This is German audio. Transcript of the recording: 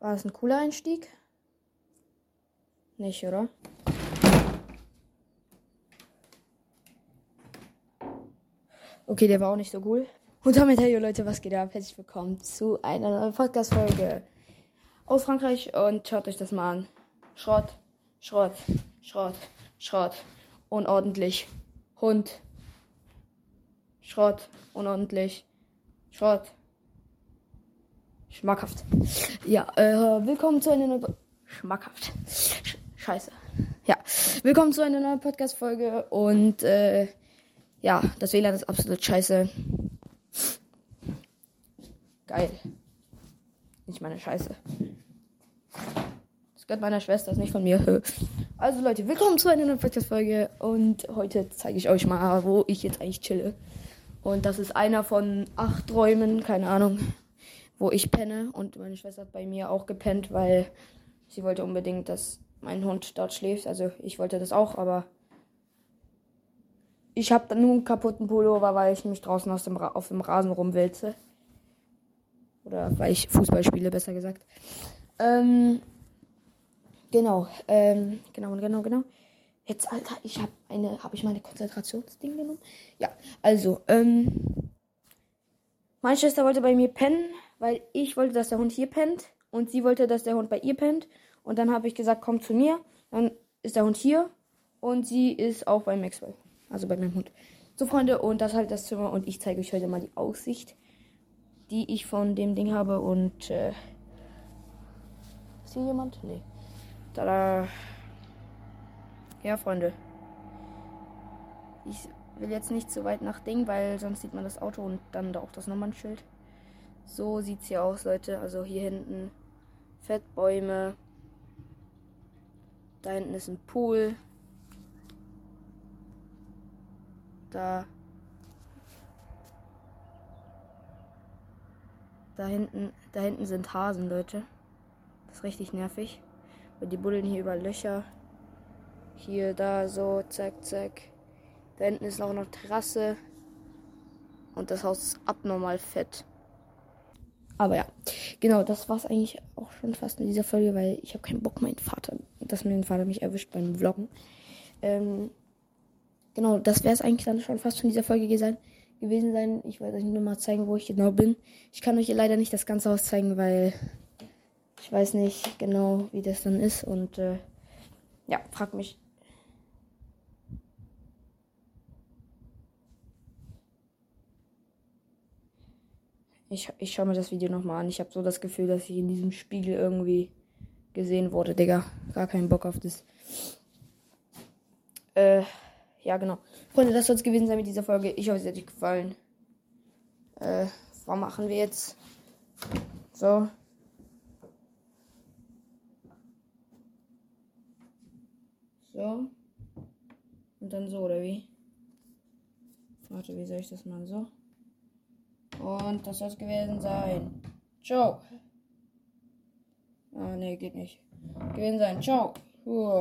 War das ein cooler Einstieg? Nicht, oder? Okay, der war auch nicht so cool. Und damit, hey Leute, was geht ab? Herzlich willkommen zu einer neuen Podcast-Folge aus Frankreich und schaut euch das mal an. Schrott, Schrott, Schrott, Schrott, unordentlich. Hund, Schrott, unordentlich. Schrott. Schmackhaft. Ja, äh, willkommen zu einer neuen... Schmackhaft. Sch Scheiße. Ja, willkommen zu einer neuen Podcast-Folge und, äh, ja, das WLAN ist absolut scheiße. Geil. Nicht meine Scheiße. Das gehört meiner Schwester, ist nicht von mir. Also Leute, willkommen zu einer neuen Podcast-Folge und heute zeige ich euch mal, wo ich jetzt eigentlich chille. Und das ist einer von acht Räumen, keine Ahnung, wo ich penne. Und meine Schwester hat bei mir auch gepennt, weil sie wollte unbedingt, dass mein Hund dort schläft. Also ich wollte das auch, aber ich habe dann nur einen kaputten Pullover, weil ich mich draußen aus dem auf dem Rasen rumwälze. Oder weil ich Fußball spiele, besser gesagt. Ähm, genau, ähm, genau, genau, genau. Jetzt, Alter, ich habe eine, habe ich meine Konzentrationsding genommen? Ja, also, ähm, meine Schwester wollte bei mir pennen, weil ich wollte, dass der Hund hier pennt und sie wollte, dass der Hund bei ihr pennt. Und dann habe ich gesagt, komm zu mir. Dann ist der Hund hier und sie ist auch bei Maxwell, also bei meinem Hund. So, Freunde, und das ist halt das Zimmer und ich zeige euch heute mal die Aussicht, die ich von dem Ding habe und, äh, ist hier jemand? Nee. Tada. Ja, Freunde. Ich will jetzt nicht zu weit nach Ding, weil sonst sieht man das Auto und dann da auch das Nummernschild. So sieht's hier aus, Leute. Also hier hinten Fettbäume. Da hinten ist ein Pool. Da. Da hinten, da hinten sind Hasen, Leute. Das ist richtig nervig. Weil die buddeln hier über Löcher. Hier, da, so, zack, zack. Da hinten ist auch noch Terrasse. Und das Haus ist abnormal fett. Aber ja, genau, das war's eigentlich auch schon fast in dieser Folge, weil ich habe keinen Bock, meinen Vater, dass mein Vater mich erwischt beim Vloggen. Ähm, genau, das wäre es eigentlich dann schon fast von dieser Folge gewesen sein. Ich werde euch nur mal zeigen, wo ich genau bin. Ich kann euch leider nicht das ganze Haus zeigen, weil ich weiß nicht genau, wie das dann ist. Und äh, ja, fragt mich Ich, ich schaue mir das Video nochmal an. Ich habe so das Gefühl, dass ich in diesem Spiegel irgendwie gesehen wurde, Digga. Gar keinen Bock auf das. Äh, ja, genau. Freunde, das soll es gewesen sein mit dieser Folge. Ich hoffe, es hat euch gefallen. Äh, was machen wir jetzt? So. So. Und dann so, oder wie? Warte, wie soll ich das machen? So. Und das soll es gewesen sein. Ciao. Ah, nee, geht nicht. Gewesen sein. Ciao. Hup.